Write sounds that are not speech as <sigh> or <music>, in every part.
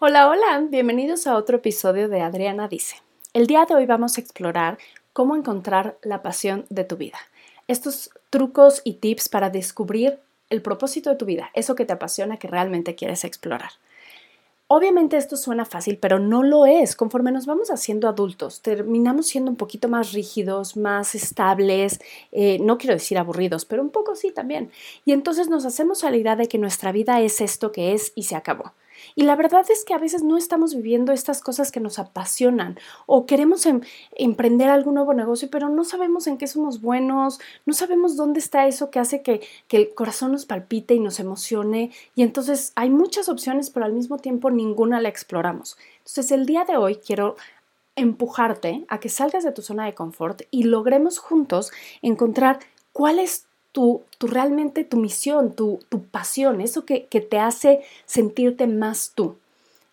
Hola, hola, bienvenidos a otro episodio de Adriana Dice. El día de hoy vamos a explorar cómo encontrar la pasión de tu vida. Estos trucos y tips para descubrir el propósito de tu vida, eso que te apasiona, que realmente quieres explorar. Obviamente esto suena fácil, pero no lo es. Conforme nos vamos haciendo adultos, terminamos siendo un poquito más rígidos, más estables, eh, no quiero decir aburridos, pero un poco sí también. Y entonces nos hacemos a la idea de que nuestra vida es esto que es y se acabó. Y la verdad es que a veces no estamos viviendo estas cosas que nos apasionan o queremos em, emprender algún nuevo negocio, pero no sabemos en qué somos buenos, no sabemos dónde está eso que hace que, que el corazón nos palpite y nos emocione. Y entonces hay muchas opciones, pero al mismo tiempo ninguna la exploramos. Entonces el día de hoy quiero empujarte a que salgas de tu zona de confort y logremos juntos encontrar cuál es tu, realmente tu misión, tu, tu pasión, eso que, que te hace sentirte más tú.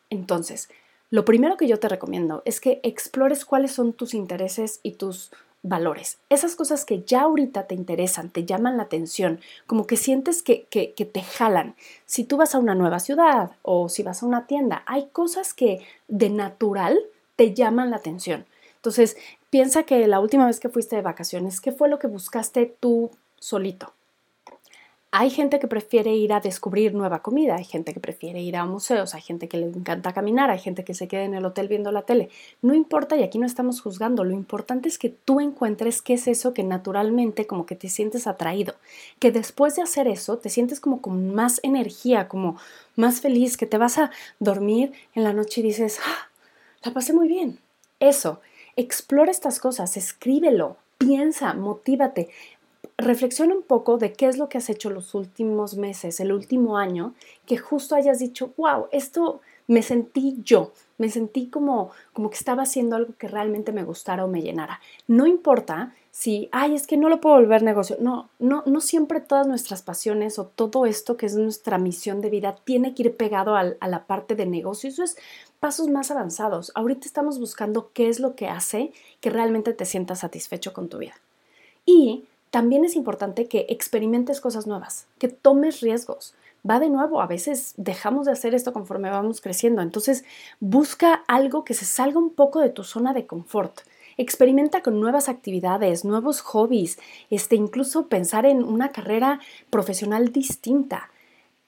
Entonces, lo primero que yo te recomiendo es que explores cuáles son tus intereses y tus valores. Esas cosas que ya ahorita te interesan, te llaman la atención, como que sientes que, que, que, te jalan. Si tú vas a una nueva ciudad o si vas a una tienda, hay cosas que de natural te llaman la atención. Entonces, piensa que la última vez que fuiste de vacaciones, ¿qué fue lo que buscaste tú solito. Hay gente que prefiere ir a descubrir nueva comida, hay gente que prefiere ir a museos, hay gente que le encanta caminar, hay gente que se queda en el hotel viendo la tele. No importa y aquí no estamos juzgando, lo importante es que tú encuentres qué es eso que naturalmente como que te sientes atraído, que después de hacer eso te sientes como con más energía, como más feliz, que te vas a dormir en la noche y dices, ah, la pasé muy bien. Eso, explora estas cosas, escríbelo, piensa, motívate, reflexiona un poco de qué es lo que has hecho los últimos meses, el último año, que justo hayas dicho, wow, esto me sentí yo, me sentí como, como que estaba haciendo algo que realmente me gustara o me llenara. No importa si, ay, es que no lo puedo volver negocio. No, no, no siempre todas nuestras pasiones o todo esto que es nuestra misión de vida tiene que ir pegado a, la parte de negocio. Eso es pasos más avanzados. Ahorita estamos buscando qué es lo que hace que realmente te sientas satisfecho con tu vida. Y también es importante que experimentes cosas nuevas, que tomes riesgos. Va de nuevo, a veces dejamos de hacer esto conforme vamos creciendo, entonces busca algo que se salga un poco de tu zona de confort. Experimenta con nuevas actividades, nuevos hobbies, este, incluso pensar en una carrera profesional distinta.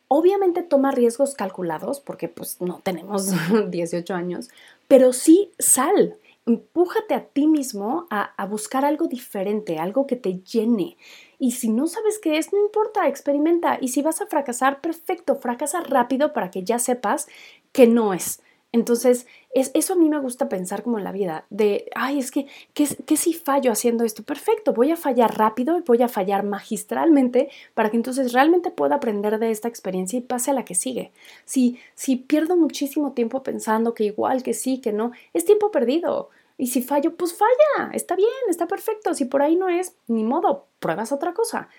Obviamente toma riesgos calculados porque pues no tenemos <laughs> 18 años, pero sí sal, empújate a ti mismo a, buscar algo diferente, algo que te llene. Y si no sabes qué es, no importa, experimenta. Y si vas a fracasar, perfecto, fracasa rápido para que ya sepas que no es. Entonces, es, eso a mí me gusta pensar como en la vida, de, ay, es que, ¿qué, si fallo haciendo esto? Perfecto, voy a fallar rápido y voy a fallar magistralmente para que entonces realmente pueda aprender de esta experiencia y pase a la que sigue. Si, si pierdo muchísimo tiempo pensando que igual, que sí, que no, es tiempo perdido. Y si fallo, pues falla, está bien, está perfecto. Si por ahí no es, ni modo, pruebas otra cosa.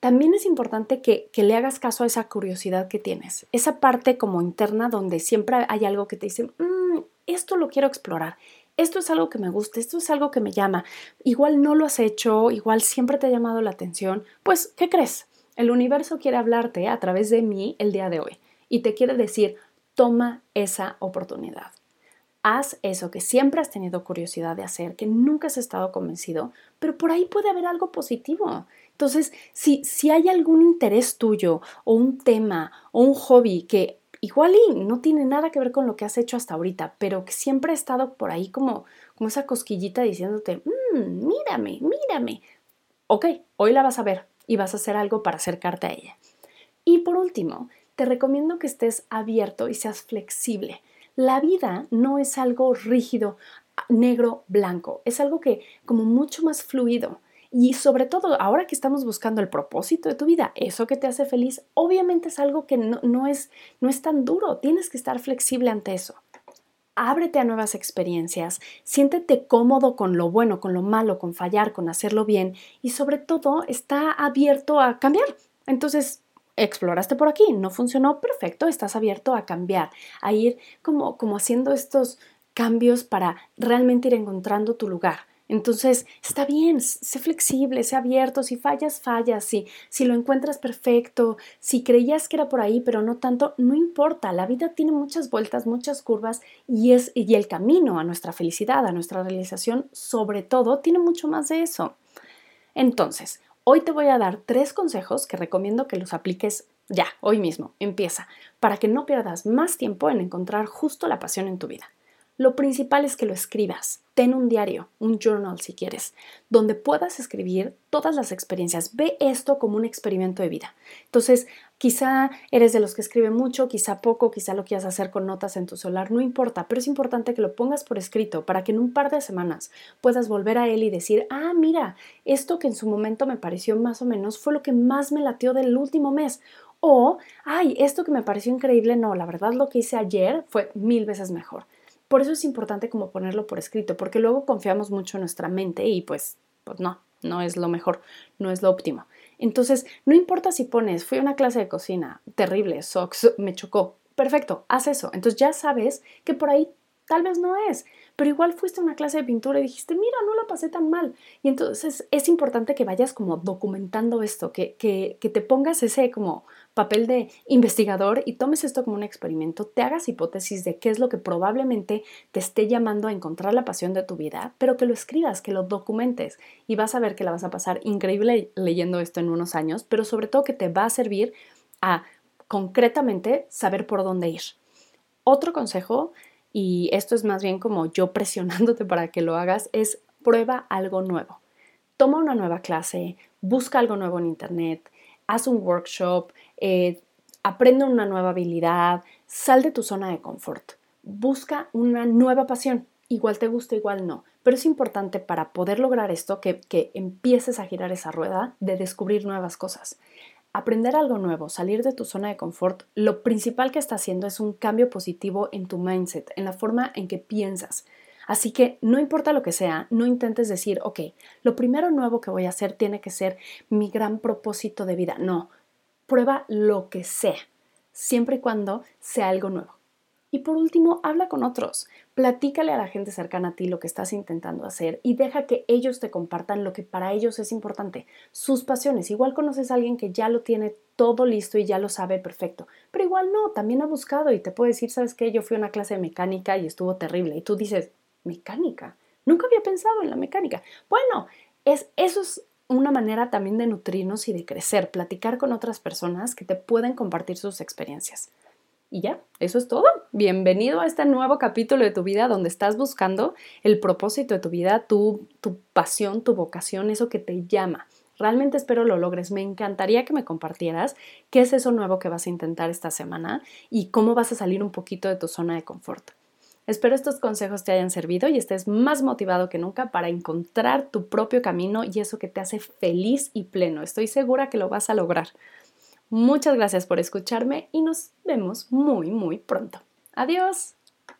También es importante que, le hagas caso a esa curiosidad que tienes, esa parte como interna donde siempre hay algo que te dice, mm, esto lo quiero explorar, esto es algo que me gusta, esto es algo que me llama. Igual no lo has hecho, igual siempre te ha llamado la atención. Pues, ¿qué crees? El universo quiere hablarte a través de mí el día de hoy y te quiere decir, toma esa oportunidad haz eso que siempre has tenido curiosidad de hacer, que nunca has estado convencido, pero por ahí puede haber algo positivo. Entonces, si, si hay algún interés tuyo o un tema o un hobby que igual no tiene nada que ver con lo que has hecho hasta ahorita, pero que siempre ha estado por ahí como, como esa cosquillita diciéndote, mmm, mírame, mírame. Ok, hoy la vas a ver y vas a hacer algo para acercarte a ella. Y por último, te recomiendo que estés abierto y seas flexible. La vida no es algo rígido, negro, blanco, es algo que como mucho más fluido. Y sobre todo, ahora que estamos buscando el propósito de tu vida, eso que te hace feliz, obviamente es algo que no, es, no es tan duro, tienes que estar flexible ante eso. Ábrete a nuevas experiencias, siéntete cómodo con lo bueno, con lo malo, con fallar, con hacerlo bien y sobre todo está abierto a cambiar. Entonces, exploraste por aquí, no funcionó, perfecto, estás abierto a cambiar, a ir como, como haciendo estos cambios para realmente ir encontrando tu lugar. Entonces, está bien, sé flexible, sé abierto, si fallas, fallas, si, si lo encuentras perfecto, si creías que era por ahí, pero no tanto, no importa, la vida tiene muchas vueltas, muchas curvas y, es, y el camino a nuestra felicidad, a nuestra realización, sobre todo, tiene mucho más de eso. Entonces, hoy te voy a dar tres consejos que recomiendo que los apliques ya, hoy mismo, empieza, para que no pierdas más tiempo en encontrar justo la pasión en tu vida. Lo principal es que lo escribas. Ten un diario, un journal si quieres, donde puedas escribir todas las experiencias. Ve esto como un experimento de vida. Entonces, quizá eres de los que escribe mucho, quizá poco, quizá lo quieras hacer con notas en tu celular, no importa, pero es importante que lo pongas por escrito para que en un par de semanas puedas volver a él y decir, ah, mira, esto que en su momento me pareció más o menos fue lo que más me latió del último mes. O, ay, esto que me pareció increíble, no, la verdad lo que hice ayer fue mil veces mejor. Por eso es importante como ponerlo por escrito, porque luego confiamos mucho en nuestra mente y pues, pues no, no es lo mejor, no es lo óptimo. Entonces, no importa si pones, fui a una clase de cocina, terrible, socks, me chocó. Perfecto, haz eso. Entonces ya sabes que por ahí tal vez no es, pero igual fuiste a una clase de pintura y dijiste, mira, no la pasé tan mal. Y entonces es importante que vayas como documentando esto, que, que, que te pongas ese como papel de investigador y tomes esto como un experimento, te hagas hipótesis de qué es lo que probablemente te esté llamando a encontrar la pasión de tu vida, pero que lo escribas, que lo documentes y vas a ver que la vas a pasar increíble leyendo esto en unos años, pero sobre todo que te va a servir a concretamente saber por dónde ir. Otro consejo y esto es más bien como yo presionándote para que lo hagas, es prueba algo nuevo. Toma una nueva clase, busca algo nuevo en Internet, haz un workshop, eh, aprende una nueva habilidad, sal de tu zona de confort, busca una nueva pasión. Igual te gusta, igual no. Pero es importante para poder lograr esto que, que empieces a girar esa rueda de descubrir nuevas cosas aprender algo nuevo, salir de tu zona de confort, lo principal que está haciendo es un cambio positivo en tu mindset, en la forma en que piensas. Así que no importa lo que sea, no intentes decir, ok, lo primero nuevo que voy a hacer tiene que ser mi gran propósito de vida. No, prueba lo que sea, siempre y cuando sea algo nuevo. Y por último, habla con otros. Platícale a la gente cercana a ti lo que estás intentando hacer y deja que ellos te compartan lo que para ellos es importante, sus pasiones. Igual conoces a alguien que ya lo tiene todo listo y ya lo sabe perfecto, pero igual no, también ha buscado y te puede decir, ¿sabes qué? Yo fui a una clase de mecánica y estuvo terrible. Y tú dices, ¿mecánica? Nunca había pensado en la mecánica. Bueno, es, eso es una manera también de nutrirnos y de crecer, platicar con otras personas que te pueden compartir sus experiencias. Y ya, eso es todo. Bienvenido a este nuevo capítulo de tu vida donde estás buscando el propósito de tu vida, tu, tu pasión, tu vocación, eso que te llama. Realmente espero lo logres. Me encantaría que me compartieras qué es eso nuevo que vas a intentar esta semana y cómo vas a salir un poquito de tu zona de confort. Espero estos consejos te hayan servido y estés más motivado que nunca para encontrar tu propio camino y eso que te hace feliz y pleno. Estoy segura que lo vas a lograr. Muchas gracias por escucharme y nos vemos muy, muy pronto. Adiós.